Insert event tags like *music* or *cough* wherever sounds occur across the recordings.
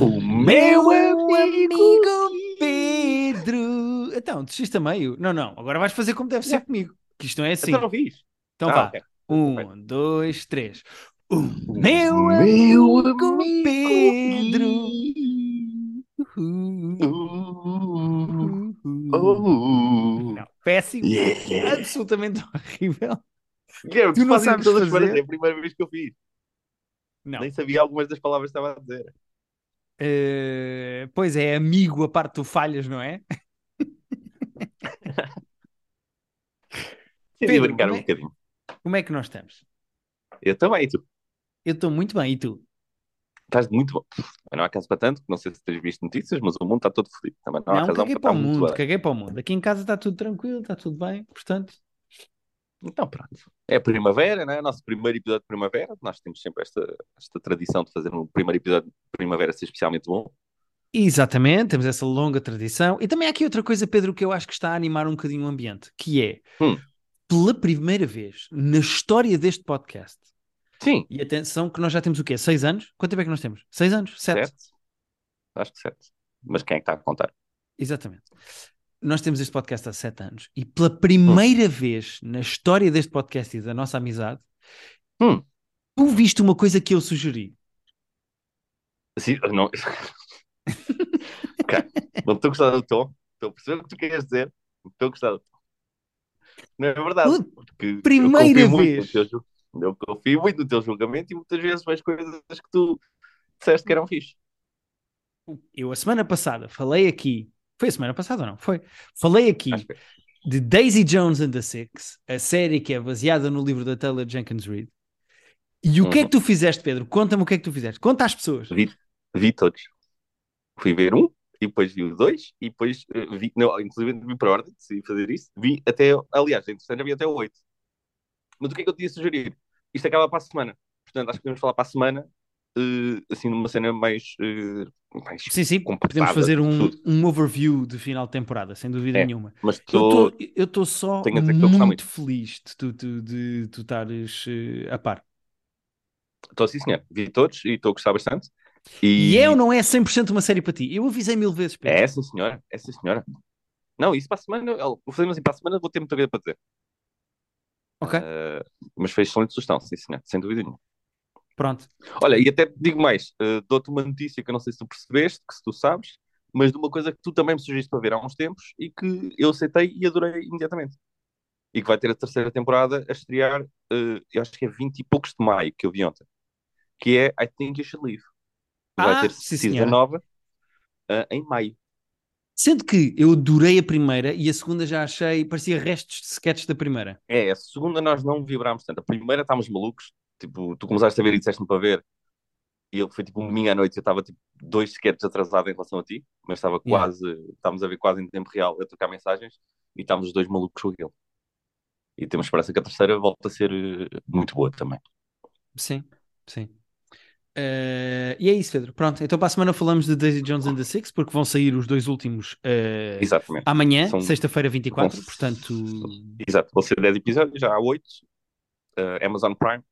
O meu amigo Pedro. Então, desiste a meio. Não, não. Agora vais fazer como deve ser Yeah. comigo. Que isto não é assim. Então não fiz. Então Ah, vá. ok. Um, dois, três. O meu meu amigo amigo Pedro. Não, péssimo. Yeah. Absolutamente horrível. Guilherme, Tu tu não sabes todas fazer? é a primeira vez que eu fiz. Não. Nem sabia algumas das palavras que estava a dizer. Eh, pois é, amigo, a parte tu falhas, não é? *laughs* Queria brincar um é- bocadinho. Como é que nós estamos? Eu também, e tu? Eu estou muito bem, e tu? Estás muito bom. Não há caso para tanto, não sei se tens visto notícias, mas o mundo está todo fodido. Também não, há Não, razão caguei para para o mundo, caguei para o mundo. Aqui em casa está tudo tranquilo, está tudo bem, portanto. Então pronto. É primavera, né? Nosso primeiro episódio de primavera. Nós temos sempre esta, esta tradição de fazer um primeiro episódio de primavera ser especialmente bom. Exatamente, temos essa longa tradição. E também há aqui outra coisa, Pedro, que eu acho que está a animar um bocadinho o ambiente, que é, Hum. pela primeira vez na história deste podcast, Sim, e atenção que nós já temos o quê? Seis anos? Quanto tempo é que nós temos? Seis anos? Sete? sete. Acho que sete. Mas quem é que está a contar? Exatamente. Nós temos este podcast há sete anos e pela primeira vez na história deste podcast e da nossa amizade, Hum. tu viste uma coisa que eu sugeri. Sim, não. *laughs* ok. Não estou a gostar do tom. Estou a perceber o que tu queres dizer. Não Estou a gostar do tom. Não é verdade. Porque primeira vez. teu Eu confio muito no teu julgamento e muitas vezes vejo coisas que tu disseste que eram fixe. Eu, a semana passada, falei aqui. Foi a semana passada ou não? Foi. Falei aqui é. de Daisy Jones and the Six, a série que é baseada no livro da Taylor Jenkins Reid. E o que é Uhum. que tu fizeste, Pedro? Conta-me o que é que tu fizeste. Conta às pessoas. Vi, vi todos. Fui ver um, e depois vi o dois, e depois eh, vi, não, inclusive vi por ordem, decidi fazer isso. Vi até, aliás, em terceira vi até o oito. Mas o que é que eu te ia sugerir? Isto acaba para a semana. Portanto, acho que podemos falar para a semana, assim, numa cena mais, eh, mais Sim, sim, podemos fazer um, um overview de final de temporada, sem dúvida É. nenhuma. Mas Eu estou. tô- Eu estou só muito muito. feliz de tu, de, de tu estares eh, a par. Estou assim, senhor. Vi todos e estou a gostar bastante. E E é ou não é 100% uma série para ti? Eu avisei mil vezes, Pedro. é sim, senhora. É sim, senhora. Não, isso para a semana, eu- vou fazer assim, para a semana vou ter muita coisa para dizer. Ok, Eh, mas foi excelente sugestão, sim, senhor. Sem dúvida nenhuma. Pronto. Olha, e até te digo mais, eh, dou-te uma notícia que eu não sei se tu percebeste, que se tu sabes, mas de uma coisa que tu também me sugeriste para ver há uns tempos e que eu aceitei e adorei imediatamente. E que vai ter a terceira temporada a estrear, eh, eu acho que é 20 e poucos de maio, que eu vi ontem, que é I Think You Should Leave. Vai Ah, ter sim, season nova eh, em maio. Sendo que eu adorei a primeira e a segunda já achei, parecia restos de sketches da primeira. É, a segunda nós não vibrámos tanto. A primeira estávamos malucos, tipo, tu começaste a ver e disseste-me para ver, e ele foi tipo um domingo à noite, eu estava tipo dois sketches atrasado em relação a ti, mas estava Yeah. quase, estávamos a ver quase em tempo real, a trocar mensagens, e estávamos os dois malucos com aquele. E temos esperança que a terceira volte a ser eh, muito boa também. Sim, sim. Eh, e é isso, Pedro. Pronto, então para a semana falamos de Daisy Jones and the Six, porque vão sair os dois últimos eh, Exatamente. amanhã, São- sexta-feira 24, vão- portanto, Exato, vão ser 10 episódios, já há 8, Amazon Prime,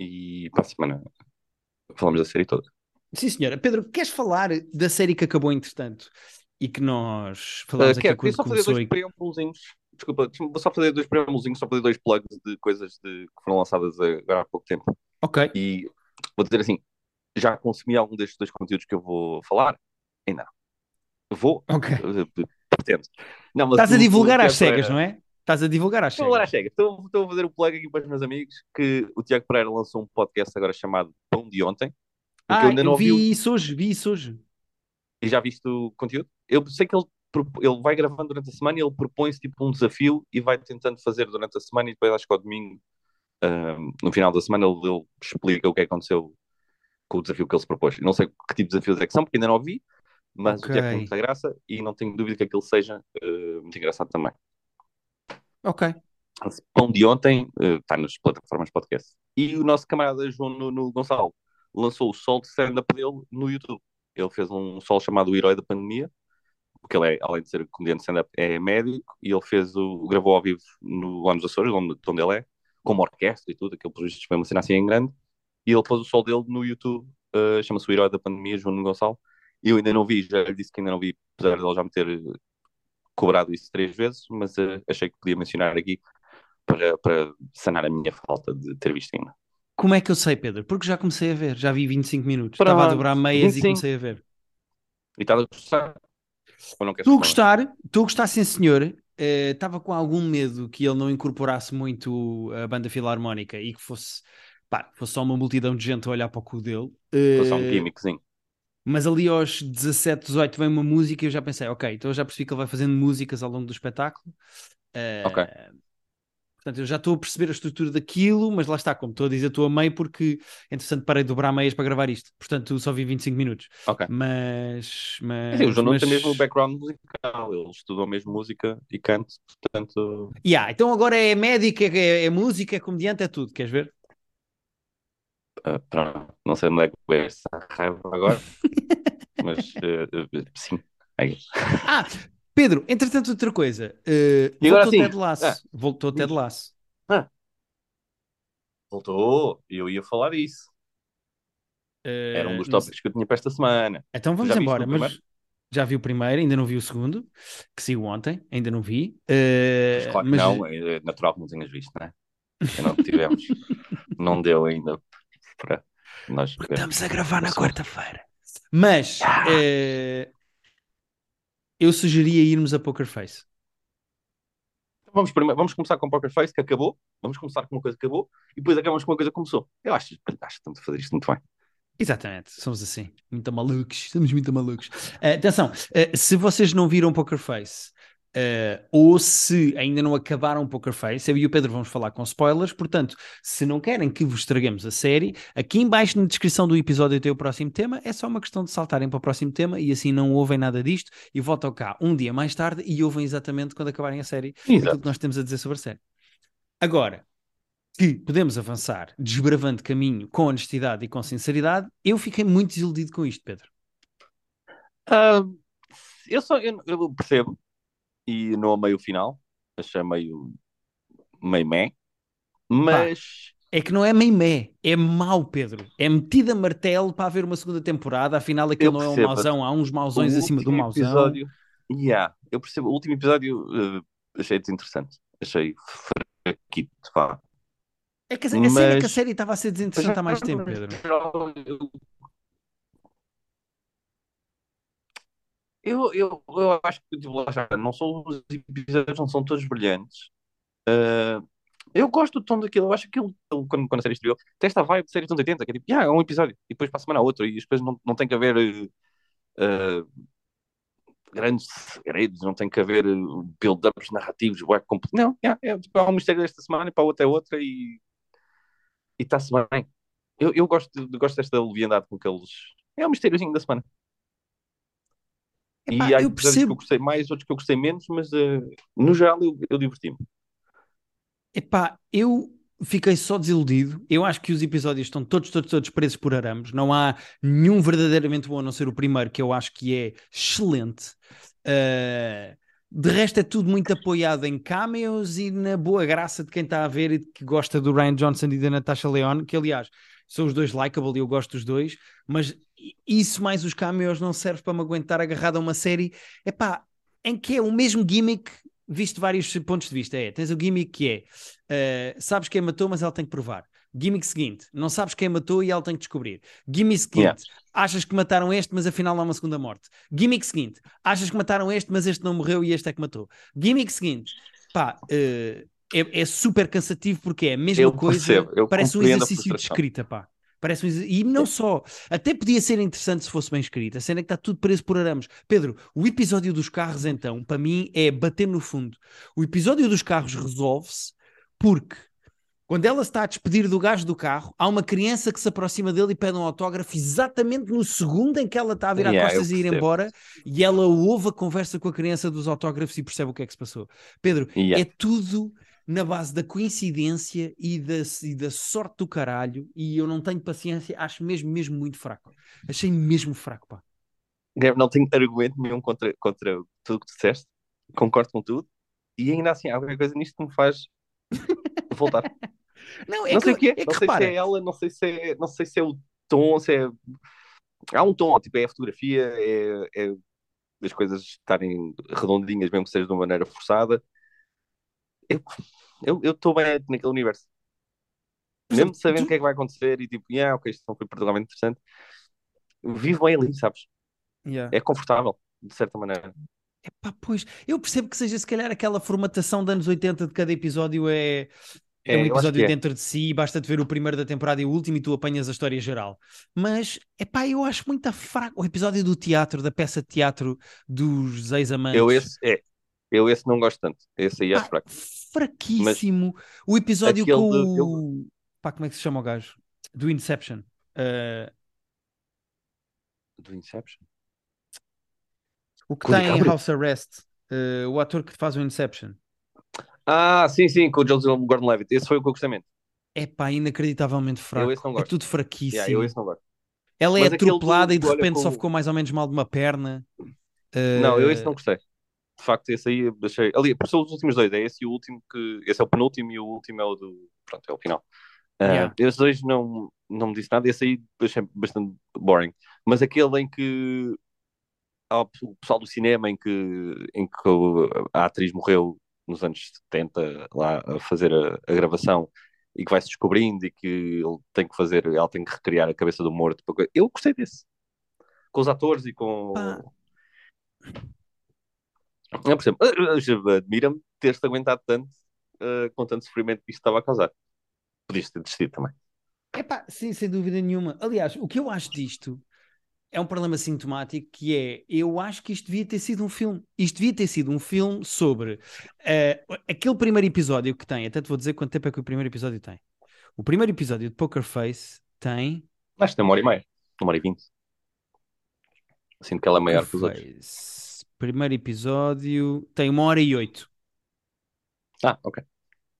e para a semana falamos da série toda. sim senhora. Pedro, queres falar da série que acabou entretanto e que nós falámos Uh, aqui quero, quando queria só fazer dois e... preâmbulozinhos. Desculpa, vou só fazer dois preâmbulozinhos, só fazer dois plugs de coisas de- que foram lançadas agora há pouco tempo. Ok, E vou dizer assim: já consumi algum destes dois conteúdos que eu vou falar? Ainda não. Vou, ok. uh, pretendo. Não, mas Estás a divulgar às cegas, não é? Estás a divulgar às Estou a falar às cegas. cegas. Estou, estou a fazer o plug aqui para os meus amigos que o Tiago Pereira lançou um podcast agora chamado Pão de Ontem. em que eu Ah, ainda não eu ouvi vi isso hoje, vi isso hoje. E já viste o conteúdo? Eu sei que ele, ele vai gravando durante a semana e ele propõe-se tipo um desafio e vai tentando fazer durante a semana e depois acho que ao domingo, no final da semana, ele, ele explica o que aconteceu com o desafio que ele se propôs. Eu Não sei que tipo de desafios é que são, porque ainda não ouvi, mas Ok. o Tiago tem muita graça e não tenho dúvida que aquilo seja eh, muito engraçado também. Ok. Esse Pão de ontem eh, está nas plataformas de podcast. E o nosso camarada João Nuno Gonçalo lançou o sol de stand-up dele no YouTube. Ele fez um sol chamado O Herói da Pandemia, porque ele é, além de ser comediante de stand-up, é médico, e ele fez o, gravou ao vivo no, lá nos Açores, onde, de onde ele é, com uma orquestra e tudo, aquele projeto foi uma cena assim em grande, e ele pôs o sol dele no YouTube uh, chama-se o Herói da Pandemia, João Gonçalo. Eu ainda não vi, já disse que ainda não vi, apesar de ele já me ter cobrado isso três vezes, mas uh, achei que podia mencionar aqui para, para sanar a minha falta de ter visto ainda. Como é que eu sei, Pedro? Porque já comecei a ver, já vi 25 minutos. Estava a dobrar meias 25. e comecei a ver. E estás a gostar? Estou a gostar, estou a gostar, sim senhor. Estava uh, com algum medo que ele não incorporasse muito a banda filarmónica e que fosse, pá, fosse só uma multidão de gente a olhar para o cu dele. Uh, fosse só um gimmickzinho. Mas ali aos 17, 18 vem uma música e eu já pensei, ok, então eu já percebi que ele vai fazendo músicas ao longo do espetáculo. Uh, ok. Portanto, eu já estou a perceber a estrutura daquilo, mas lá está, como estou a dizer, estou a meio porque, entretanto, parei de dobrar meias para gravar isto. Portanto, só vi 25 minutos. Ok. Mas. mas Sim, o João mas... tem mesmo o background musical, ele estudou mesmo música e canto, portanto. Yeah, então agora é médica, é, é música, é comediante, é tudo, queres ver? Uh, pronto, não sei onde é que vai essa raiva agora, mas uh, *laughs* sim. É ah, Pedro, entretanto, outra coisa. Uh, e voltou sim. Ted Lasso. Ah. Voltou Ted Lasso. Ah. Voltou. Eu ia falar disso. Uh, Era um dos tópicos que eu tinha para esta semana. Então vamos embora. Mas já vi o primeiro, ainda não vi o segundo, que saiu ontem, ainda não vi. Uh, mas claro mas... não, é natural que não tenhas visto, não é? não tivemos. *laughs* não deu ainda para nós. Estamos a gravar na quarta-feira. Mas ah. uh, eu sugeria irmos a Poker Face. Vamos, primeiro, vamos começar com Poker Face, que acabou. Vamos começar com uma coisa que acabou e depois acabamos com uma coisa que começou. Eu acho, acho que estamos a fazer isto muito bem. Exatamente, somos assim, muito malucos, estamos muito malucos. Uh, atenção, uh, se vocês não viram Poker Face, Uh, ou se ainda não acabaram Poker Face, eu e o Pedro vamos falar com spoilers, portanto, se não querem que vos estraguemos a série, aqui embaixo na descrição do episódio tem o próximo tema, é só uma questão de saltarem para o próximo tema e assim não ouvem nada disto e voltam cá um dia mais tarde e ouvem exatamente quando acabarem a série Exato. aquilo que nós temos a dizer sobre a série. Agora, que podemos avançar desbravando caminho com honestidade e com sinceridade, eu fiquei muito desiludido com isto, Pedro. Uh, eu só eu, eu percebo e não amei o final. Achei meio. meio meh. Mas. Pá, é que não é meio meh, é mau, Pedro. É metido a martelo para haver uma segunda temporada. Afinal, aquele não é um mauzão, há uns mauzões acima do mauzão. Episódio, yeah, eu percebo. O último episódio uh, achei desinteressante. Achei fraquito, vá. É que a, Mas... a, série, que a série estava a ser desinteressante há mais tempo, Pedro. Eu, eu, eu acho que tipo, não são os episódios não são todos brilhantes. Uh, eu gosto do tom daquilo, eu acho que quando, quando a série estreou, tem esta vibe de série dos 80, que é tipo, yeah, é um episódio, e depois para a semana outro, e depois não, não tem que haver uh, grandes segredos, não tem que haver build-ups narrativos, não, yeah, é, tipo, há um mistério desta semana e para a outra é outra e está-se bem. Eu, eu gosto, gosto desta leviandade com que eles. É um mistériozinho da semana. Epá, e há eu percebo... que eu gostei mais, outros que eu gostei menos, mas uh, no geral eu, eu diverti-me. Epá, eu fiquei só desiludido. Eu acho que os episódios estão todos, todos, todos presos por arames. Não há nenhum verdadeiramente bom, a não ser o primeiro, que eu acho que é excelente. Uh, de resto é tudo muito apoiado em cameos e na boa graça de quem está a ver e que gosta do Ryan Johnson e da Natasha Leone, que aliás são os dois likeable e eu gosto dos dois, mas isso mais os cameos não serve para me aguentar agarrado a uma série, é pá, em que é o mesmo gimmick visto vários pontos de vista. É, tens o gimmick que é, uh, sabes quem matou, mas ela tem que provar. Gimmick seguinte, não sabes quem matou e ela tem que descobrir. Gimmick seguinte, yeah. achas que mataram este, mas afinal não há uma segunda morte. Gimmick seguinte, achas que mataram este, mas este não morreu e este é que matou. Gimmick seguinte, pá, uh, é, é, super cansativo porque é a mesma eu coisa, percebo, parece um exercício de escrita, pá. Parece um E não só, até podia ser interessante se fosse bem escrito. A cena é que está tudo preso por arames. Pedro, o episódio dos carros, então, para mim, é bater no fundo. O episódio dos carros resolve-se porque quando ela está a despedir do gajo do carro, há uma criança que se aproxima dele e pede um autógrafo exatamente no segundo em que ela está a virar yeah, costas e ir embora, e ela ouve a conversa com a criança dos autógrafos e percebe o que é que se passou. Pedro, yeah. é tudo na base da coincidência e da, e da sorte do caralho, e eu não tenho paciência, acho mesmo, mesmo muito fraco. Achei mesmo fraco, pá. Não tenho argumento nenhum contra, contra tudo o que disseste, concordo com tudo, e ainda assim há alguma coisa nisto que me faz *laughs* voltar. Não, é não sei o que é, é não sei se é ela, não sei se é, não sei se é o tom, se é... Há um tom, tipo, é a fotografia, é, é as coisas estarem redondinhas, mesmo que seja de uma maneira forçada. Eu estou bem naquele universo. Mesmo sabendo o que é que vai acontecer e tipo, yeah, ok, isto não foi particularmente interessante, vivo bem ali, sabes? Yeah. É confortável, de certa maneira. Epá, pois, eu percebo que seja se calhar aquela formatação de anos 80 de cada episódio é, é, é um episódio é. dentro de si, basta-te ver o primeiro da temporada e o último e tu apanhas a história geral. Mas, epá, eu acho muito fraco o episódio do teatro, da peça de teatro dos ex-amantes. Eu esse, é, eu esse não gosto tanto, esse aí é fraco. Fraquíssimo. Mas o episódio com o... Pá, como é que se chama o gajo? Do Inception. Uh... Do Inception? O que tem em House Arrest. Uh, o ator que faz o Inception. Ah, sim, sim, com o Joseph Gordon-Levitt. Esse foi o que eu gostei menos. É pá, inacreditavelmente fraco. É tudo fraquíssimo. Yeah, eu esse não gosto. Ela é Mas atropelada e de repente como... só ficou mais ou menos mal de uma perna. Uh... Não, eu esse não gostei. De facto, esse aí deixei. Ali, são os últimos dois. É esse e o último que. Esse é o penúltimo e o último é o do. Pronto, é o final. Uh, yeah. Esses dois não, não me disse nada. Esse aí achei bastante boring. Mas aquele em que. Há o pessoal do cinema em que, em que a atriz morreu nos anos 70 lá a fazer a, a gravação e que vai se descobrindo e que ele tem que fazer, ela tem que recriar a cabeça do morto. Eu gostei desse. Com os atores e com. Ah. É, por exemplo, admira-me ter-te aguentado tanto uh, com tanto sofrimento que isto estava a causar. Podias ter desistido também. Epá, sim, sem dúvida nenhuma. Aliás, o que eu acho disto é um problema sintomático que é, eu acho que isto devia ter sido um filme. Isto devia ter sido um filme sobre uh, aquele primeiro episódio que tem, até te vou dizer quanto tempo é que o primeiro episódio tem. O primeiro episódio de Poker Face tem... Acho que tem uma hora e meia, uma hora e vinte. Sinto que ela é maior que os outros. Primeiro episódio tem uma hora e oito. Ah, ok.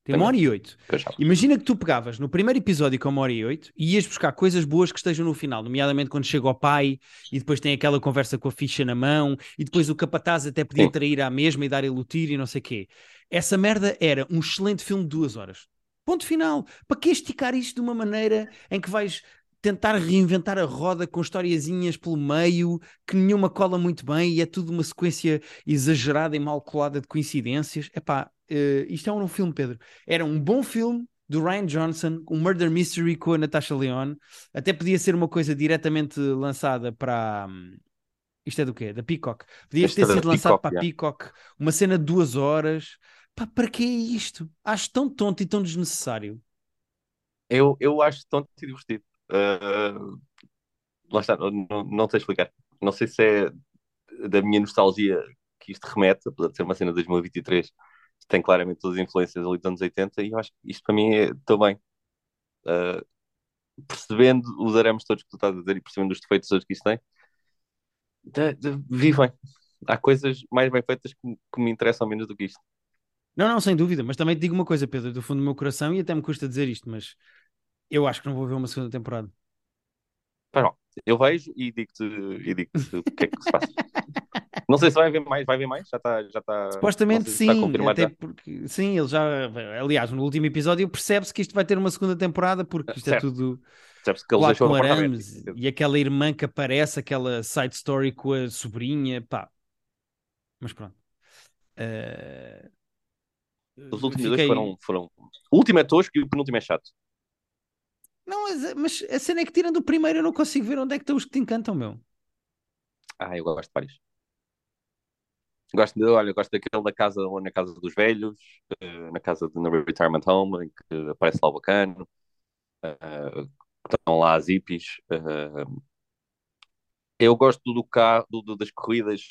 Tem uma hora e oito. Imagina que tu pegavas no primeiro episódio com uma hora e oito e ias buscar coisas boas que estejam no final, nomeadamente quando chega o pai e depois tem aquela conversa com a ficha na mão e depois o capataz até podia Sim. trair à mesma e dar-lhe o tiro e não sei o quê. Essa merda era um excelente filme de duas horas. Ponto final. Para que esticar isto de uma maneira em que vais tentar reinventar a roda com historiazinhas pelo meio, que nenhuma cola muito bem e é tudo uma sequência exagerada e mal colada de coincidências. Epá, uh, isto é um filme, Pedro. Era um bom filme do Ryan Johnson, um murder mystery com a Natasha Leone. Até podia ser uma coisa diretamente lançada para. Um, isto é do quê? Da Peacock. Podia ter sido lançado para a Peacock. Uma cena de duas horas. Pá, para que é isto? Acho tão tonto e tão desnecessário. Eu, eu acho tonto e divertido. Uh, lá está, não, não sei explicar. Não sei se é da minha nostalgia que isto remete, apesar de ser uma cena de 2023, tem claramente todas as influências ali dos anos 80, e eu acho que isto para mim é também. Uh, percebendo os arames todos que tu estás a dizer e percebendo os defeitos todos que isto tem, de, de, vivem. Há coisas mais bem feitas que, que, me interessam menos do que isto. Não, não, sem dúvida, mas também te digo uma coisa, Pedro, do fundo do meu coração, e até me custa dizer isto, mas eu acho que não vou ver uma segunda temporada. Pois não, eu vejo e digo-te digo o que é que se passa. Não sei se vai haver mais, vai haver mais? Já está. Já está Supostamente sim, até já. porque sim, ele já. Aliás, no último episódio percebe-se que isto vai ter uma segunda temporada, porque isto é certo. é tudo. Percebe-se que eles deixou arames, e aquela irmã que aparece, aquela side story com a sobrinha, pá. Mas pronto. Uh... Os últimos Fiquei... dois foram, foram. O último é tosco e o penúltimo é chato. Não, mas a cena é que tirando o primeiro eu não consigo ver onde é que estão os que te encantam, meu. Ah, eu gosto de vários. Gosto de, olha, gosto daquele da casa, na casa dos velhos, uh, na casa de retirement home, em que aparece lá o bacano, uh, estão lá as hippies. Uh, eu gosto do carro, do, das corridas,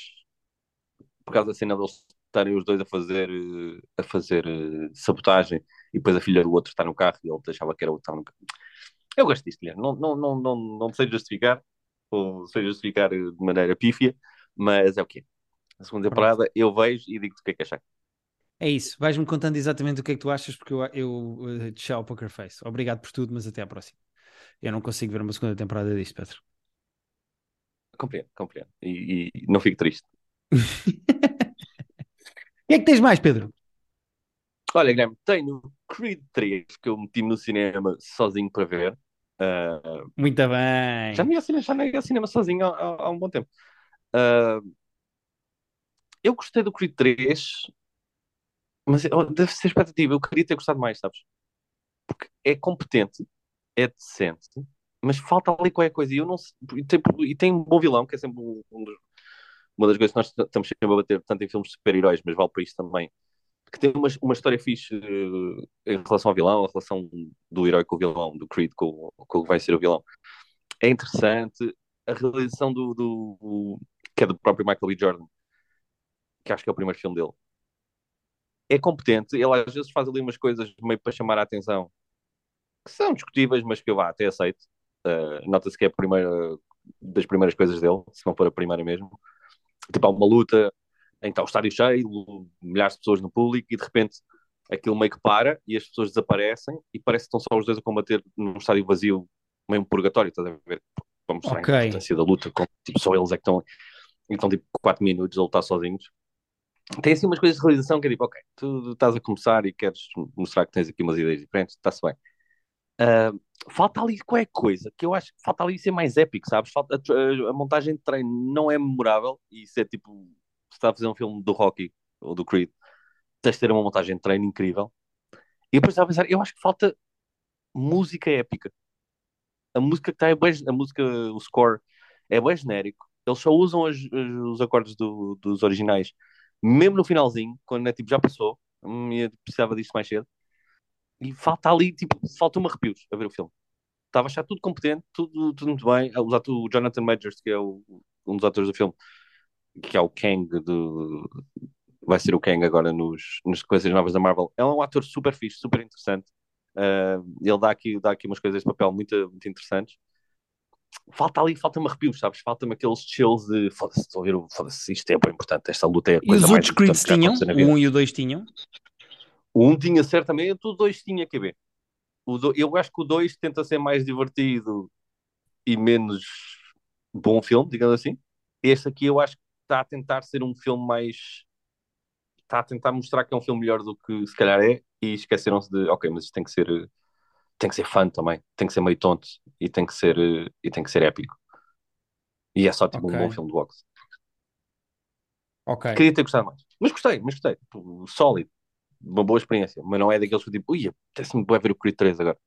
por causa da cena deles estarem os dois a fazer, a fazer sabotagem e depois a filha do outro está no carro e ele deixava que era o estava no carro. Eu gosto disto, Guilherme. Não, não, não, não, não sei justificar, ou sei justificar de maneira pífia, mas é o que é a segunda temporada, eu vejo e digo-te o que é que achar. É isso, vais-me contando exatamente o que é que tu achas, porque eu, eu tchau Poker Face. Obrigado por tudo, mas até à próxima. Eu não consigo ver uma segunda temporada disto, Pedro. Compreendo, compreendo. E, e não fico triste. O *laughs* que é que tens mais, Pedro? Olha, Guilherme, tenho Creed 3 que eu meti no cinema sozinho para ver. Uh, Muito bem. já não ia ao cinema, já não ia ao cinema sozinho há, há- um bom tempo. Uh, eu gostei do Creed 3, mas oh, deve ser expectativa. Eu queria ter gostado mais, sabes? Porque é competente, é decente, mas falta ali qualquer coisa. E, eu não, sei- e, tem, e tem um bom vilão, que é sempre um- um uma das coisas que nós estamos sempre a bater, tanto em filmes de super-heróis, mas vale para isto também. Que tem uma, uma história fixe eh, em relação ao vilão, a relação do herói com o vilão, do Creed com, com o que vai ser o vilão. É interessante. A realização do, do- que é do próprio Michael B. Jordan, que acho que é o primeiro filme dele. É competente, ele às vezes faz ali umas coisas meio para chamar a atenção, que são discutíveis, mas que eu vá, até aceito. Uh, Nota-se que é a primeira das primeiras coisas dele, se não for a primeira mesmo. Tipo, há uma luta em que está o estádio cheio, milhares de pessoas no público, e de repente aquilo meio que para e as pessoas desaparecem e parece que estão só os dois a combater num estádio vazio, meio um purgatório, estás a ver? Para mostrar Ok. a importância da luta, tipo, só eles é que estão, então tipo 4 minutos a lutar sozinhos. Tem assim umas coisas de realização que é tipo, ok, tu estás a começar e queres mostrar que tens aqui umas ideias diferentes, está-se bem. Uh, falta ali qualquer coisa que eu acho que falta ali ser mais épico, sabes? Falta, a, a montagem de treino não é memorável e isso é tipo, está a fazer um filme do Rocky ou do Creed, tens de ter uma montagem de treino incrível. E depois estava a pensar, eu acho que falta música épica. A música que está é bem, a música, o score é bem genérico. Eles só usam as, as, os acordes do, dos originais, mesmo no finalzinho, quando é tipo, já passou, hum, eu precisava disto mais cedo. E falta ali, tipo, falta-me arrepios a ver o filme. Estava a achar tudo competente, tudo, tudo muito bem. O Jonathan Majors, que é o, um dos atores do filme, que é o Kang do, vai ser o Kang agora nos, nas coisas novas da Marvel. É um ator super fixe, super interessante. Uh, ele dá aqui, dá aqui umas coisas de papel muito, muito interessantes. Falta ali, falta-me arrepios, sabes? Falta-me aqueles chills de foda-se, estou a ver, foda-se, isto é bem importante, esta luta é a E coisa os mais outros Creeds tinham? O vida. 1 e o 2 tinham? O um tinha certamente, o dois tinha que ver. O do, eu acho que o 2 tenta ser mais divertido e menos bom filme, digamos assim. Este aqui eu acho que está a tentar ser um filme mais. Está a tentar mostrar que é um filme melhor do que se calhar é e esqueceram-se de, ok, mas isto tem que ser. Tem que ser fã também, tem que ser meio tonto e tem que ser, e tem que ser épico. E é só tipo Ok. um bom filme de boxe. Ok. Queria ter gostado mais. Mas gostei, mas gostei. Tipo, sólido. Uma boa experiência. Mas não é daqueles que tipo, ui, apetece-me bué ver o Creed 3 agora.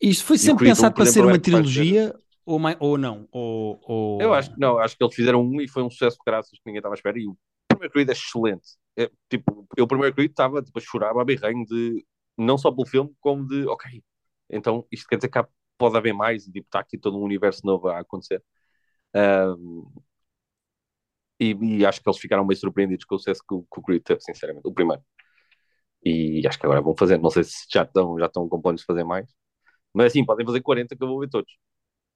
Isto foi sempre Creed pensado para ser uma é ser- trilogia ou, mai- ou não? Ou, ou... Eu acho que não, acho que eles fizeram um e foi um sucesso de graças que ninguém estava à espera. E o primeiro Creed é excelente. É, tipo, eu o primeiro Creed estava tipo, a chorar a berrenho de não só pelo filme, como de ok, então isto quer dizer que há- pode haver mais e tipo, está aqui todo um universo novo a acontecer. Ahm, e, e acho que eles ficaram bem surpreendidos com o sucesso que, que o Creed teve, sinceramente, o primeiro. E acho que agora vão fazer, não sei se já estão, já estão com planos de fazer mais, mas assim, podem fazer 40 que eu vou ver todos.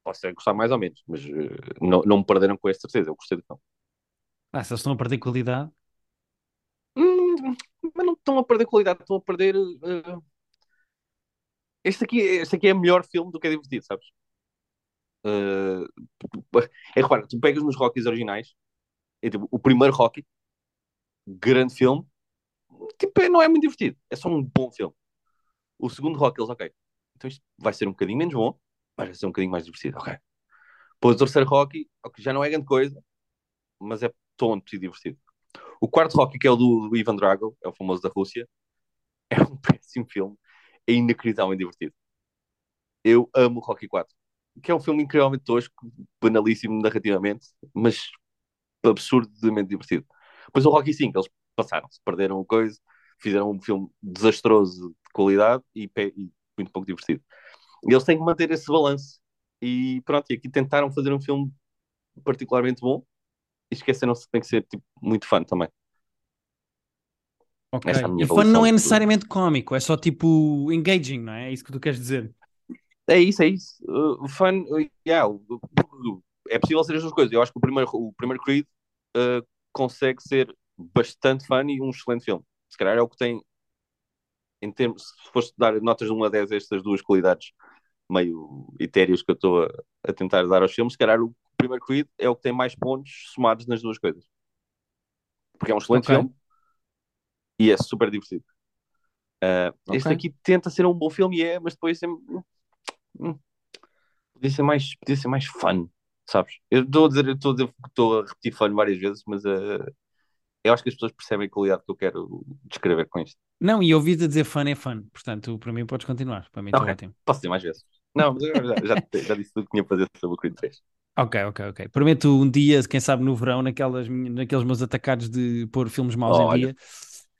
Posso ter gostar mais ou menos, mas eh, não, não me perderam com essa certeza, eu gostei do filme. Ah, se eles estão a perder qualidade. Hum, mas não estão a perder qualidade, estão a perder. eh, Este aqui, este aqui é melhor filme do que é divertido, sabes? Eh, é repara, tu pegas nos Rockies originais, é tipo, o primeiro Rocky, grande filme, tipo, é- não é muito divertido, é só um bom filme. O segundo Rocky, eles, ok, então isto vai ser um bocadinho menos bom, vai ser um bocadinho mais divertido, ok. Depois o terceiro Rocky, ok, já não é grande coisa, mas é tonto e divertido. O quarto Rocky, que é o do, do Ivan Drago, é o famoso da Rússia, *laughs* é um péssimo filme, é inacreditavelmente divertido. Eu amo Rocky 4, que é um filme incrivelmente tosco, banalíssimo narrativamente, mas absurdamente divertido. Depois o Rocky 5, eles passaram-se, perderam o coisa, fizeram um filme desastroso de qualidade e, e muito pouco divertido. E eles têm que manter esse balanço. E pronto, e aqui tentaram fazer um filme particularmente bom e esqueceram-se que tem que ser tipo, muito fã também. Ok. É a minha E avaliação não é necessariamente cómico, é só tipo engaging, não é? É isso que tu queres dizer. É isso, é isso. Uh, o fã, uh, yeah, é possível ser as duas coisas. Eu acho que o primeiro, o primeiro Creed uh, consegue ser bastante fã e um excelente filme. Se calhar é o que tem, em termos, se fosse dar notas de 1 a 10 a estas duas qualidades meio etéreas que eu estou a, a tentar dar aos filmes, se calhar o primeiro Creed é o que tem mais pontos somados nas duas coisas. Porque é um excelente Ok. filme e é super divertido. Uh, Este Ok. aqui tenta ser um bom filme e é, mas depois é, hum. Podia ser mais, podia ser mais fun, sabes? Eu estou a dizer, eu estou a, dizer, estou a repetir fun várias vezes, mas uh, eu acho que as pessoas percebem a qualidade que eu quero descrever com isto. Não, e ouvi-te dizer fun é fun, portanto, para mim podes continuar, para mim está Ok. ótimo. Posso dizer mais vezes. Não, mas eu já, já, já disse tudo que tinha a fazer sobre o Creed 3. Ok, ok, ok. Prometo um dia, quem sabe no verão, naquelas, naqueles meus atacados de pôr filmes maus em Olha. dia.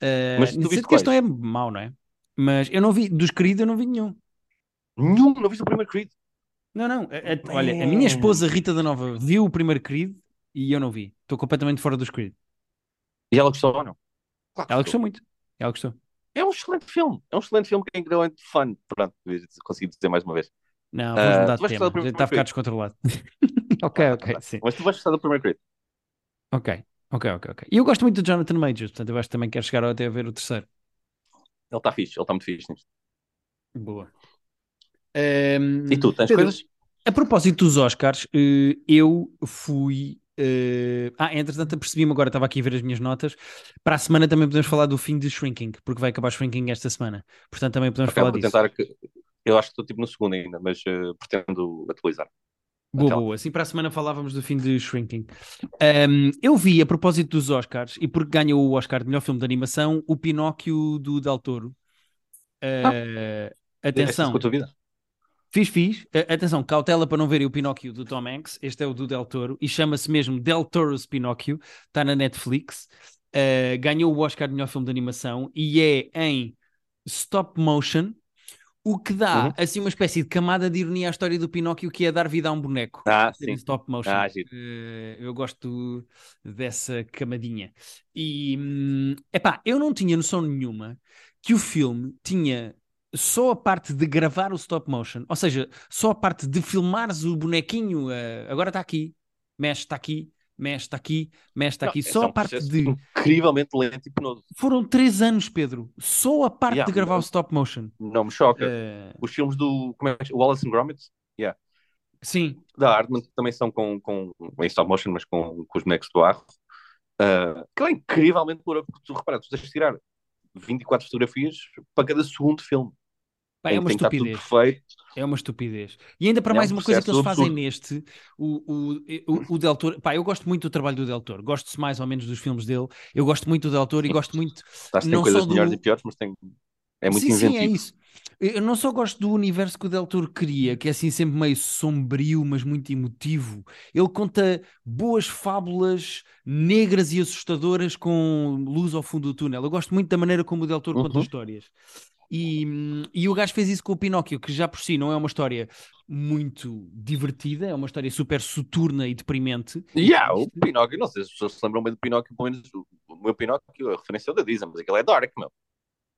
Uh, Mas tu viste que este não é mau, não é? Mas eu não vi, dos queridos eu não vi nenhum. Nenhum, não viste o primeiro Creed? Não, não. a- a- olha, a minha esposa Rita da Nova viu o primeiro Creed e eu não vi. Estou completamente fora dos Creed. E ela gostou ou não? Claro que Ela gostou muito. Ela gostou. É um excelente filme. É um excelente filme que é incrívelmente fun. Pronto, consegui dizer mais uma vez. Não, vamos Ah, mudar de tema. está a ficar descontrolado. *laughs* ok, ok, sim. Mas tu vais gostar do primeiro Creed. Ok, ok, ok, ok. E eu gosto muito do Jonathan Majors, portanto eu acho que também quero chegar até a ver o terceiro. Ele está fixe, ele está muito fixe nisto. Boa. Ehm, E tu, tens Pedro, coisas? A propósito dos Oscars, eh, eu fui. Eh, Ah, entretanto, apercebi-me agora, estava aqui a ver as minhas notas. Para a semana também podemos falar do fim de Shrinking, porque vai acabar Shrinking esta semana. Portanto, também podemos Ok, falar vou disso. tentar que. Eu acho que estou tipo no segundo ainda, mas eh, pretendo atualizar. Boa, boa. Assim para a semana falávamos do fim de Shrinking. Um, eu vi, a propósito dos Oscars, e porque ganhou o Oscar de melhor filme de animação, o Pinóquio do Del Toro. Uh, atenção, Essa é a tua vida? Fiz, fiz. Uh, atenção, cautela para não verem o Pinóquio do Tom Hanks. Este é o do Del Toro e chama-se mesmo Del Toro's Pinóquio. Está na Netflix. Uh, ganhou o Oscar de melhor filme de animação e é em stop motion. O que dá Uhum. assim uma espécie de camada de ironia à história do Pinóquio, que é dar vida a um boneco Ah, sim. em stop motion. Ah. Eh, eu gosto dessa camadinha. E, hum, epá, eu não tinha noção nenhuma que o filme tinha só a parte de gravar o stop motion, ou seja, só a parte de filmares o bonequinho, eh, agora está aqui, mexe, está aqui, mexe, está aqui, mexe, está Não, aqui, esse só é a um parte processo de... Incrivelmente lento e penoso. Foram três anos, Pedro, só a parte Yeah, de gravar o não- stop motion. Não me choca. Eh, Os filmes do. Como é que é? O Wallace and Gromit? sim, Da Aardman também são com, com. em stop motion, mas com, com os bonecos de barro. Uh, que é incrivelmente dura, porque tu repara, tu tens de tirar 24 fotografias para cada segundo filme. Pá, é uma estupidez. É uma estupidez. E ainda para É mais um uma coisa que eles processo fazem absurdo. neste, o, o, o, o Del Toro, pá, eu gosto muito do trabalho do Del Toro, gosto mais ou menos dos filmes dele, eu gosto muito do Del Toro e gosto muito, *laughs* Estás tem não coisas do... melhores e piores, mas tem. É muito sim, sim, é inventivo. isso. Eu não só gosto do universo que o Del Toro cria, que é assim sempre meio sombrio, mas muito emotivo. Ele conta boas fábulas negras e assustadoras com luz ao fundo do túnel. Eu gosto muito da maneira como o Del Toro conta Uhum. histórias. E, e o gajo fez isso com o Pinóquio, que já por si não é uma história muito divertida, é uma história super soturna e deprimente. Yeah, o Pinóquio, não sei se as pessoas se lembram bem do Pinóquio, pelo menos o, o meu Pinóquio, a referência é o da Disney, mas aquele é dark, meu.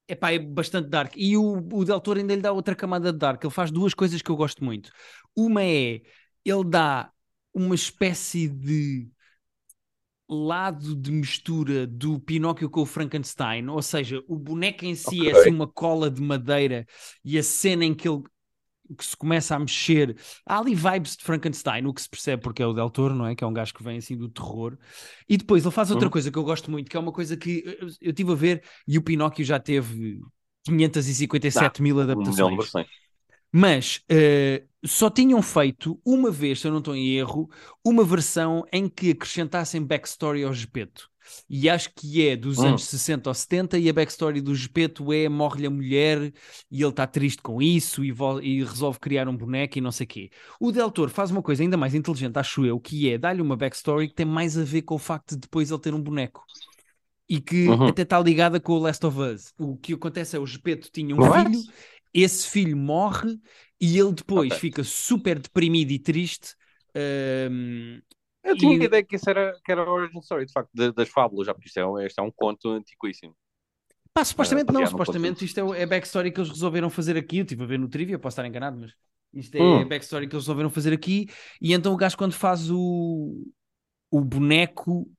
Epá, é bastante dark. E o, o Del Toro ainda lhe dá outra camada de dark. Ele faz duas coisas que eu gosto muito. Uma é, ele dá uma espécie de lado de mistura do Pinóquio com o Frankenstein, ou seja, o boneco em si é Ok. assim uma cola de madeira e a cena em que ele que se começa a mexer, há ali vibes de Frankenstein, o que se percebe porque é o Del Toro, não é? Que é um gajo que vem assim do terror. E depois ele faz outra Uhum. coisa que eu gosto muito, que é uma coisa que eu, eu tive a ver e o Pinóquio já teve 557 mil Um milhão de adaptações. versões. Mas eh, só tinham feito uma vez, se eu não estou em erro, uma versão em que acrescentassem backstory ao Gepeto. E acho que é dos Hum. anos 60 ou 70 e a backstory do Gepeto é morre-lhe a mulher e ele está triste com isso e, e resolve criar um boneco e não sei o quê. O Del Toro faz uma coisa ainda mais inteligente, acho eu, que é dar-lhe uma backstory que tem mais a ver com o facto de depois ele ter um boneco. E que Uhum. até está ligada com o Last of Us. O que acontece é o Gepeto tinha um What? filho, esse filho morre e ele depois Ok. fica super deprimido e triste. ahm, Eu tinha E- a ideia que isso era, que era a origin story, de facto, de- das fábulas, já porque isto é, um- este é um conto antiquíssimo. pá, supostamente não, supostamente isto é, é backstory que eles resolveram fazer aqui. Eu estive a ver no trivia, posso estar enganado, mas isto é Hum. backstory que eles resolveram fazer aqui. E então o gajo, quando faz o, o boneco,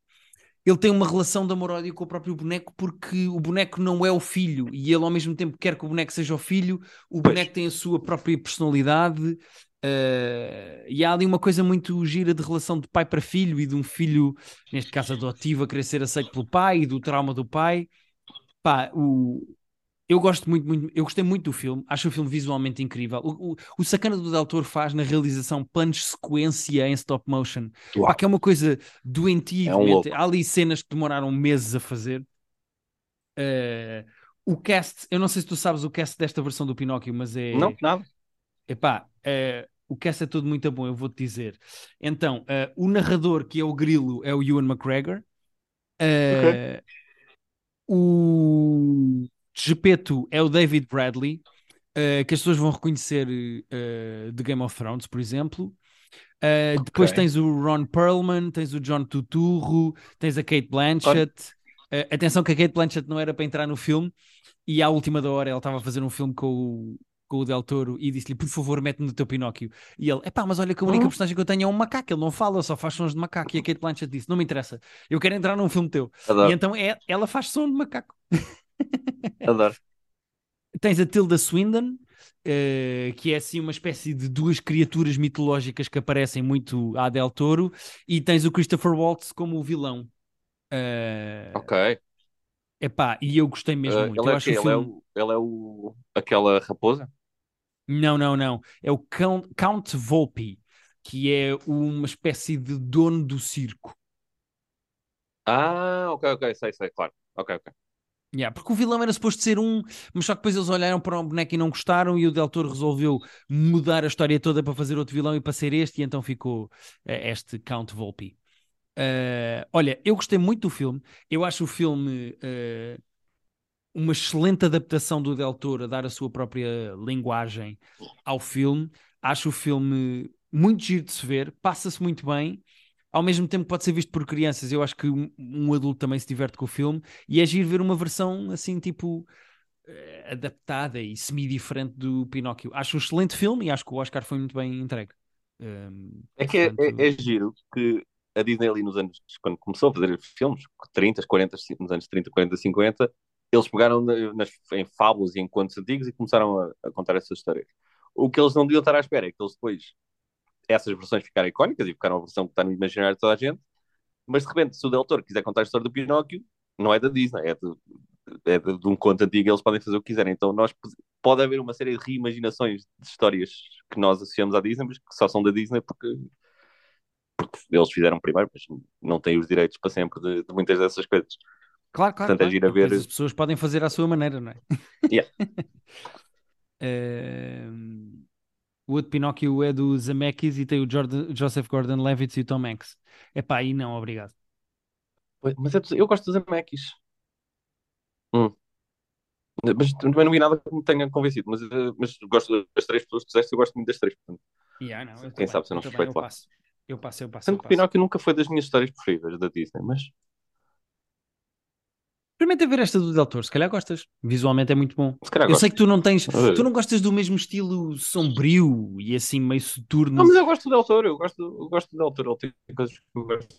ele tem uma relação de amor-ódio com o próprio boneco, porque o boneco não é o filho e ele, ao mesmo tempo, quer que o boneco seja o filho. O Pois. boneco tem a sua própria personalidade. eh, e há ali uma coisa muito gira de relação de pai para filho e de um filho, neste caso adotivo, a querer ser aceito pelo pai e do trauma do pai. Pá, o... Eu gosto muito, muito, eu gostei muito do filme, acho o filme visualmente incrível. O, o, o sacana do Toro faz na realização planos sequência em stop motion, pá, que é uma coisa doentia. É um Há ali cenas que demoraram meses a fazer. Uh, o cast, eu não sei se tu sabes o cast desta versão do Pinóquio, mas é. Não, nada. Epá, uh, o cast é tudo muito bom, eu vou-te dizer. Então, uh, o narrador, que é o grilo, é o Ewan McGregor. Okay. O Gepeto é o David Bradley, uh, que as pessoas vão reconhecer uh, de Game of Thrones, por exemplo. Uh, okay. Depois tens o Ron Perlman, tens o John Tuturro, tens a Kate Blanchett. atenção que a Kate Blanchett não era para entrar no filme e à última da hora ela estava a fazer um filme com o, com o Del Toro e disse-lhe, por favor, mete-me no teu Pinóquio. E ele, epá, mas olha que a única uhum. personagem que eu tenho é um macaco, ele não fala, só faz sons de macaco. E a Kate Blanchett disse, não me interessa, eu quero entrar num filme teu. Adoro. E então é, ela faz som de macaco. *laughs* Adoro. Tens a Tilda Swindon, uh, que é assim uma espécie de duas criaturas mitológicas que aparecem muito a Del Toro, e tens o Christopher Waltz como o vilão. Uh, ok. Epá, e eu gostei mesmo uh, muito. Ele, eu é, acho ele, filme... é o, ele é o. aquela raposa? Não, não, não. É o Count, Count Volpe, que é uma espécie de dono do circo. Ah, ok, ok, sei, sei, claro. Ok, ok. Yeah, porque o vilão era suposto ser um, mas só que depois eles olharam para um boneco e não gostaram, e o Del Toro resolveu mudar a história toda para fazer outro vilão e para ser este, e então ficou uh, este Count Volpe. Uh, olha, eu gostei muito do filme, eu acho o filme uh, uma excelente adaptação do Del Toro a dar a sua própria linguagem ao filme. Acho o filme muito giro de se ver, passa-se muito bem ao mesmo tempo pode ser visto por crianças. Eu acho que um, um, adulto também se diverte com o filme e é giro ver uma versão assim, tipo, uh, adaptada e semi-diferente do Pinóquio. Acho um excelente filme e acho que o Oscar foi muito bem entregue. Um, é que é, portanto... é, é, giro que a Disney ali nos anos, quando começou a fazer filmes, 30, 40, nos anos 30, 40, 50, eles pegaram nas, em fábulas e em contos antigos e começaram a, a contar essas histórias. O que eles não deviam estar à espera é que eles depois essas versões ficaram icónicas e ficaram a versão que está no imaginário de toda a gente, mas de repente, se o Del quiser contar a história do Pinóquio, não é da Disney, é de, é de, de um conto antigo, eles podem fazer o que quiserem. Então, nós pode haver uma série de reimaginações de histórias que nós associamos à Disney, mas que só são da Disney porque, porque eles fizeram primeiro, mas não têm os direitos para sempre de, de muitas dessas coisas. Claro, claro. Portanto, é claro. É ver... As pessoas podem fazer à sua maneira, não é? Yeah. uh... *laughs* O outro Pinóquio é do Zemeckis e tem o Jordan, Joseph Gordon-Levitt e o Tom Hanks. Epá, aí não, obrigado. Mas é, eu gosto dos Zemeckis. Hum. Mas também não vi nada que me tenha convencido. Mas, eh, mas gosto das três pessoas que fizeste, eu gosto muito das três. Portanto, yeah, não, quem também, sabe se eu não respeito lá. Eu passo, eu passo. Tanto que Pinóquio nunca foi das minhas histórias preferidas da Disney, mas Experimenta ver esta do Del Toro, se calhar gostas. Visualmente é muito bom. eu gosto. sei que tu não tens, tu não gostas do mesmo estilo sombrio e assim meio soturno. Não, mas eu gosto do Del Toro, eu gosto, eu gosto do Del Toro, ele tem coisas que eu gosto.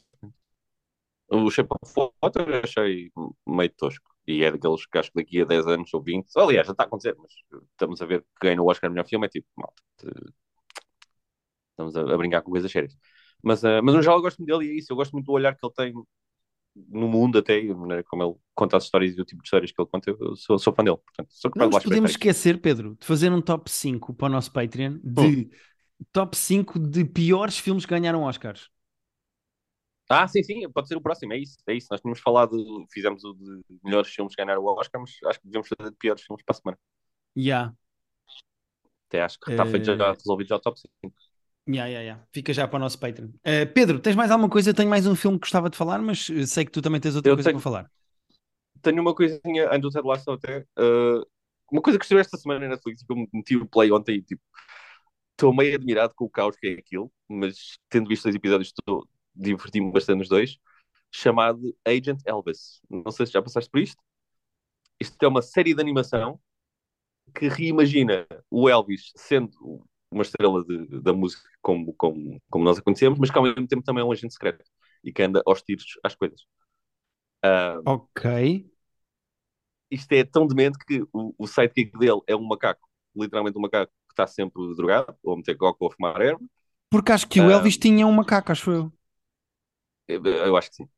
O Shape of Water achei meio tosco. E é daqueles que acho que daqui a 10 anos ou 20, aliás, já está a acontecer, mas estamos a ver que ganha o Oscar melhor filme, é tipo, malta, estamos a, a, brincar com coisas sérias. Mas, uh, mas no geral eu gosto muito dele e é isso, eu gosto muito do olhar que ele tem no mundo até, a maneira como ele conta as histórias e o tipo de histórias que ele conta, eu sou, sou fã dele. Portanto, sou não nos podemos esquecer, Pedro, de fazer um top 5 para o nosso Patreon de hum. top 5 de piores filmes que ganharam Oscars. Ah, sim, sim, pode ser o próximo, é isso, é isso. Nós tínhamos falado, fizemos o de melhores filmes que ganharam o Oscar, mas acho que devemos fazer de piores filmes para a semana. Já. Yeah. Até acho que está feito já, eh, resolvido já o top 5. Yeah, yeah, yeah. Fica já para o nosso Patreon. Uh, Pedro, tens mais alguma coisa? Eu tenho mais um filme que gostava de falar, mas eh, sei que tu também tens outra eu coisa tenho, para falar. Tenho uma coisinha, antes do Ted Lasso até, uh, uma coisa que estive esta semana na Netflix, que eu meti o play ontem e tipo, estou meio admirado com o caos que é aquilo, mas tendo visto os episódios, estou diverti-me bastante nos dois, chamado Agent Elvis. Não sei se já passaste por isto. Isto é uma série de animação que reimagina o Elvis sendo uma estrela de, da música como, como, como nós a conhecemos, mas que ao mesmo tempo também é um agente secreto e que anda aos tiros às coisas. Uh, ok. Isto é tão demente que o, o sidekick dele é um macaco, literalmente um macaco que está sempre drogado, ou a meter coca ou a fumar erva. Porque acho que o Elvis uh, tinha um macaco, acho eu. eu. Eu acho que sim.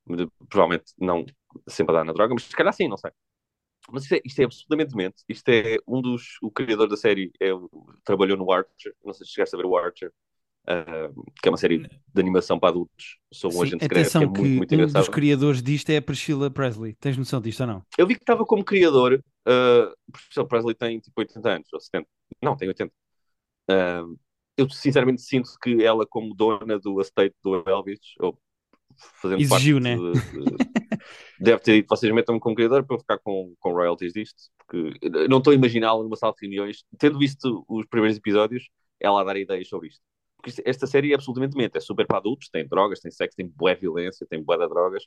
Provavelmente não sempre a dar na droga, mas se calhar sim, não sei. Mas isto é, isto é absolutamente demente. Isto é um dos. O criador da série é, trabalhou no Archer. Não sei se chegaste a ver o Archer. Uh, que é uma série de animação para adultos sobre um Sim, agente secreto, atenção que é muito, que muito um engraçado. dos criadores disto é a Priscilla Presley. Tens noção disto ou não? Eu vi que estava como criador, uh, o Presley tem tipo 80 anos, ou 70. Não, tem 80. Uh, eu sinceramente sinto que ela, como dona do estate do Elvis, ou fazendo Exigiu, parte né? de, de- deve ter dito, vocês metam-me como criador para eu ficar com, com royalties disto, porque não estou a imaginá-la numa sala de reuniões, tendo visto os primeiros episódios, ela a dar ideias sobre isto. Porque esta série é absolutamente mente, é super para adultos, tem drogas, tem sexo, tem boa violência, tem boa de drogas,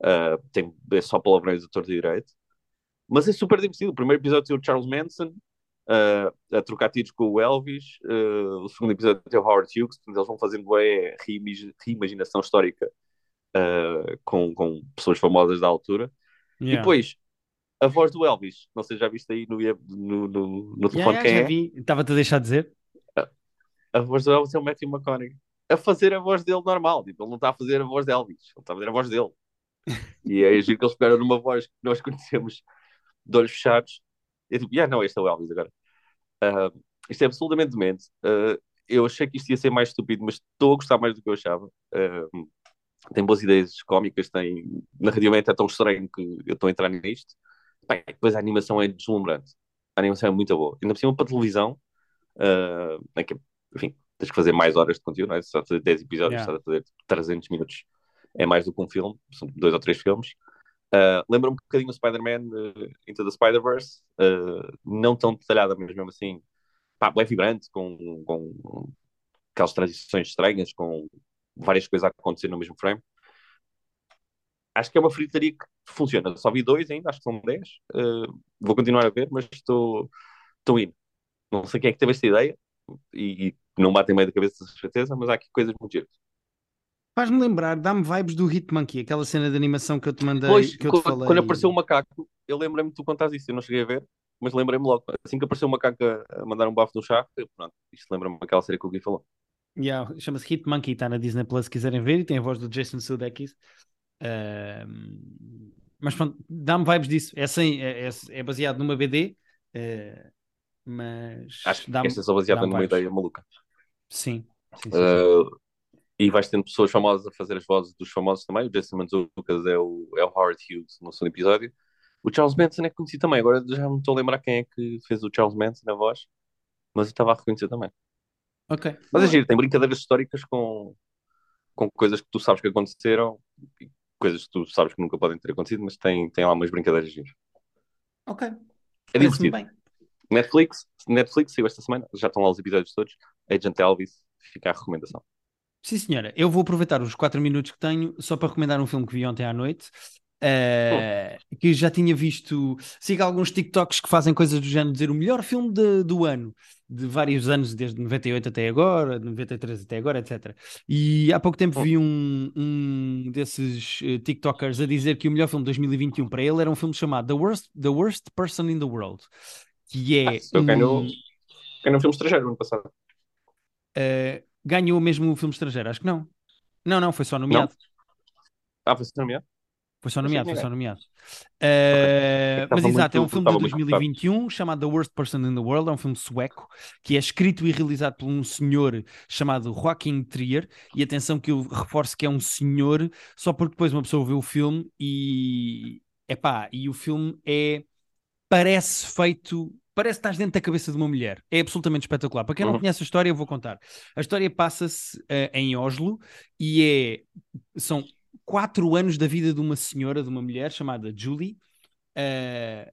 uh, tem é só palavrões do torto e direito, mas é super divertido. O primeiro episódio tem o Charles Manson uh, a trocar tiros com o Elvis, uh, o segundo episódio tem o Howard Hughes, eles vão fazendo é, reimaginação histórica uh, com, com pessoas famosas da altura. E Yeah. depois, a voz do Elvis, não sei se já viste aí no, no, no, no telefone Yeah, quem já é? vi. Estava-te a deixar dizer. A voz do Elvis é o Matthew McConaughey. A fazer a voz dele normal, tipo, ele não está a fazer a voz de Elvis, ele está a fazer a voz dele. E é giro que eles pegaram numa voz que nós *laughs* conhecemos de olhos fechados. E eu tipo, ah, não, este é o Elvis agora. Uh, isto é absolutamente demente. Uh, eu achei que isto ia ser mais estúpido, mas estou a gostar mais do que eu achava. Uh, tem boas ideias cómicas, tem narrativamente é tão estranho que eu estou a entrar nisto. Bem, depois a animação é deslumbrante. A animação é muito boa. Ainda por cima para televisão, uh, em que, enfim, tens que fazer mais horas de conteúdo, não é? Se estás a fazer 10 episódios, Yeah. estás a fazer 300 minutos, é mais do que um filme, são dois ou três filmes. Uh, Lembra-me um bocadinho o Spider-Man uh, Into the Spider-Verse, uh, não tão detalhada, mas mesmo assim, pá, é vibrante, com, com aquelas transições estranhas, com várias coisas a acontecer no mesmo frame. Acho que é uma fritaria que funciona. Só vi dois ainda, acho que são dez. Uh, vou continuar a ver, mas estou, estou indo. Não sei quem é que teve esta ideia e, e não bate em meio da cabeça, de certeza, mas há aqui coisas muito giras. Faz-me lembrar, dá-me vibes do Hitmonkey, aquela cena de animação que eu te mandei, Depois, que eu te quando, falei. quando apareceu o macaco, eu lembrei-me de tu contares isso. Eu não cheguei a ver, mas lembrei-me logo. Assim que apareceu o macaco a, mandar um bafo no chá, eu, pronto, isto lembra-me daquela série que o Gui falou. Yeah, Chama-se Hitmonkey, está na Disney Plus, se quiserem ver, e tem a voz do Jason Sudeikis. Ahm, mas pronto, dá-me vibes disso. É, sem, é, é- é baseado numa BD, eh, mas Acho que esta é só baseada numa vibes. ideia maluca. Sim, sim, sim, sim. Uh, e vais tendo pessoas famosas a fazer as vozes dos famosos também. O Jason Mantzoukas é o, é o Howard Hughes no segundo episódio. O Charles Manson é conhecido também. Agora já me estou a lembrar quem é que fez o Charles Manson na voz, mas eu estava a reconhecer também. Ok. Mas é giro, tem brincadeiras históricas com, com coisas que tu sabes que aconteceram e coisas que tu sabes que nunca podem ter acontecido, mas tem, tem lá umas brincadeiras giras. Ok. É divertido. bem. Netflix, Netflix saiu esta semana, já estão lá os episódios todos. Agent Elvis, fica a recomendação. Sim, senhora. Eu vou aproveitar os 4 minutos que tenho só para recomendar um filme que vi ontem à noite. Eh, que já tinha visto. Siga alguns TikToks que fazem coisas do género, dizer o melhor filme de- do ano, de vários anos, desde 98 até agora, 93 até agora, etc. E há pouco tempo vi um, um desses eh, TikTokers a dizer que o melhor filme de 2021 para ele era um filme chamado The Worst, The Worst Person in the World, que é. Ah, ganhou, um- ganhou um filme estrangeiro no ano passado. eh, ganhou mesmo o filme estrangeiro, acho que não. Não, não, foi só nomeado. Ah, foi nomeado? Foi só nomeado, foi só nomeado. É que mas estava exato, é um filme de estava muito 2021 chamado The Worst Person in the World, é um filme sueco que é escrito e realizado por um senhor chamado Joaquin Trier. E atenção que eu reforço que é um senhor, só porque depois uma pessoa vê o filme e epá, e o filme é parece feito. Parece que estás dentro da cabeça de uma mulher. É absolutamente espetacular. Para quem não Uhum. conhece a história, eu vou contar. A história passa-se eh, em Oslo e é são quatro anos da vida de uma senhora, de uma mulher chamada Julie. Eh,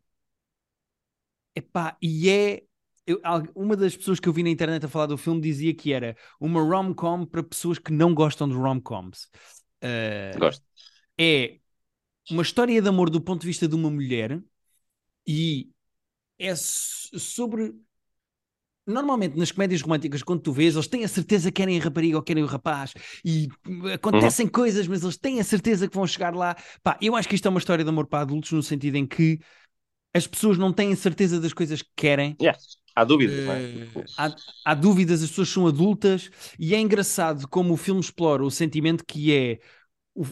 epá, e é. eu- uma das pessoas que eu vi na internet a falar do filme dizia que era uma rom-com para pessoas que não gostam de rom-coms. Eh, Gosto. é uma história de amor do ponto de vista de uma mulher e é so- sobre. Normalmente nas comédias românticas, quando tu vês, eles têm a certeza que querem a rapariga ou querem o rapaz e acontecem coisas, mas eles têm a certeza que vão chegar lá. Pá, eu acho que isto é uma história de amor para adultos, no sentido em que as pessoas não têm a certeza das coisas que querem Yeah. Há dúvidas, não eh, é? Tipo, há, há dúvidas, as pessoas são adultas e é engraçado como o filme explora o sentimento que é o-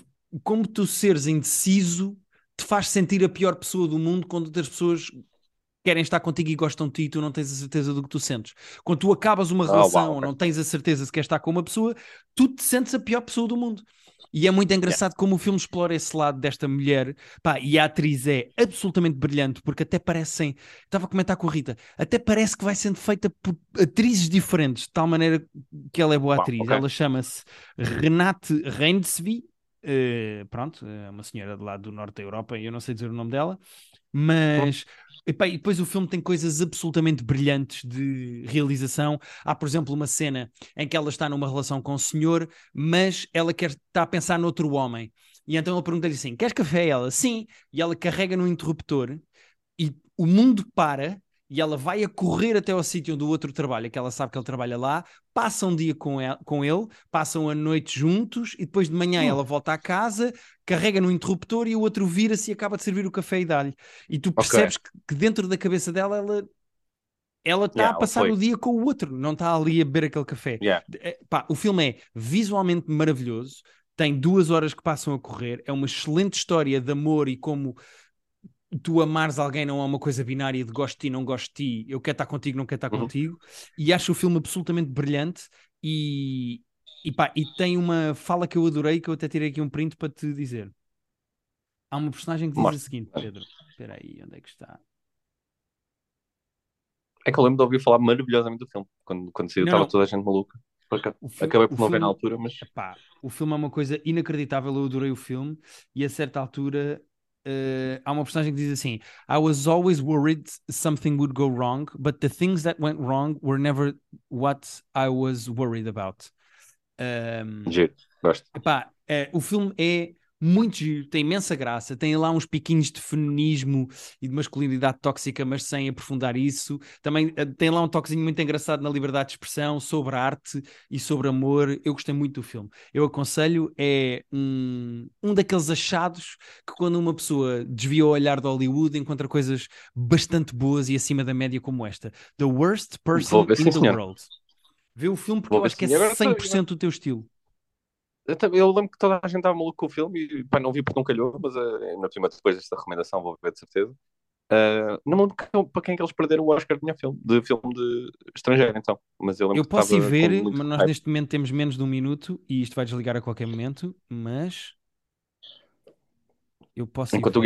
como tu seres indeciso te faz sentir a pior pessoa do mundo quando outras pessoas querem estar contigo e gostam de ti e tu não tens a certeza do que tu sentes. Quando tu acabas uma relação oh, wow, não tens a certeza se queres estar com uma pessoa, tu te sentes a pior pessoa do mundo. E é muito engraçado yeah. como o filme explora esse lado desta mulher. Pá, e a atriz é absolutamente brilhante, porque até parecem. Estava a comentar com a Rita, até parece que vai sendo feita por atrizes diferentes, de tal maneira que ela é boa atriz. Okay. Ela chama-se Renate Reinsvi. Uh, pronto, é uma senhora de lá do norte da Europa, e eu não sei dizer o nome dela, mas e depois o filme tem coisas absolutamente brilhantes de realização. Há, por exemplo, uma cena em que ela está numa relação com o senhor, mas ela quer está a pensar noutro homem. E então ele pergunta-lhe assim: Queres café? Ela, sim. E ela carrega no interruptor e o mundo para e ela vai a correr até ao sítio onde o outro trabalha, que ela sabe que ele trabalha lá, passa um dia com ele, com ele passam a noite juntos e depois de manhã hum. ela volta à casa, carrega no interruptor e o outro vira-se e acaba de servir o café e dá-lhe. E tu percebes okay. que, que, dentro da cabeça dela ela ela está yeah, a passar foi. o dia com o outro, não está ali a beber aquele café. Yeah. É, pá, o filme é visualmente maravilhoso, tem duas horas que passam a correr, é uma excelente história de amor e como tu amares alguém não é uma coisa binária de gosto de ti, não gosto de ti, eu quero estar contigo, não quero estar uhum. contigo, e acho o filme absolutamente brilhante e, e, pá, e tem uma fala que eu adorei, que eu até tirei aqui um print para te dizer. Há uma personagem que diz Mostra. o seguinte, Pedro, espera aí, onde é que está? É que eu lembro de ouvir falar maravilhosamente do filme, quando, quando saiu estava toda a gente maluca. Acabei por não ver na altura, mas... Epá, o filme é uma coisa inacreditável, eu adorei o filme, e a certa altura uh, há uma personagem que diz assim: I was always worried something would go wrong, but the things that went wrong were never what I was worried about. Um, Giro, gosto. Epá, é, o filme é muito giro, tem imensa graça, tem lá uns piquinhos de feminismo e de masculinidade tóxica, mas sem aprofundar isso. Também uh, tem lá um toquezinho muito engraçado na liberdade de expressão, sobre arte e sobre amor. Eu gostei muito do filme. Eu aconselho, é um, um daqueles achados que quando uma pessoa desvia o olhar de Hollywood encontra coisas bastante boas e acima da média como esta. The Worst Person in the senhor. World. Vê o filme porque Vou eu acho que é 100% do teu estilo. Eu, eu, lembro que toda a gente estava maluco com o filme e pá, não vi porque não calhou, mas uh, na prima depois desta recomendação vou ver de certeza. Uh, não lembro para quem é que eles perderam o Oscar de filme, de filme de estrangeiro, então. Mas eu, eu posso ir ver, mas nós hype. neste momento temos menos de um minuto e isto vai desligar a qualquer momento, mas eu posso Enquanto o Gui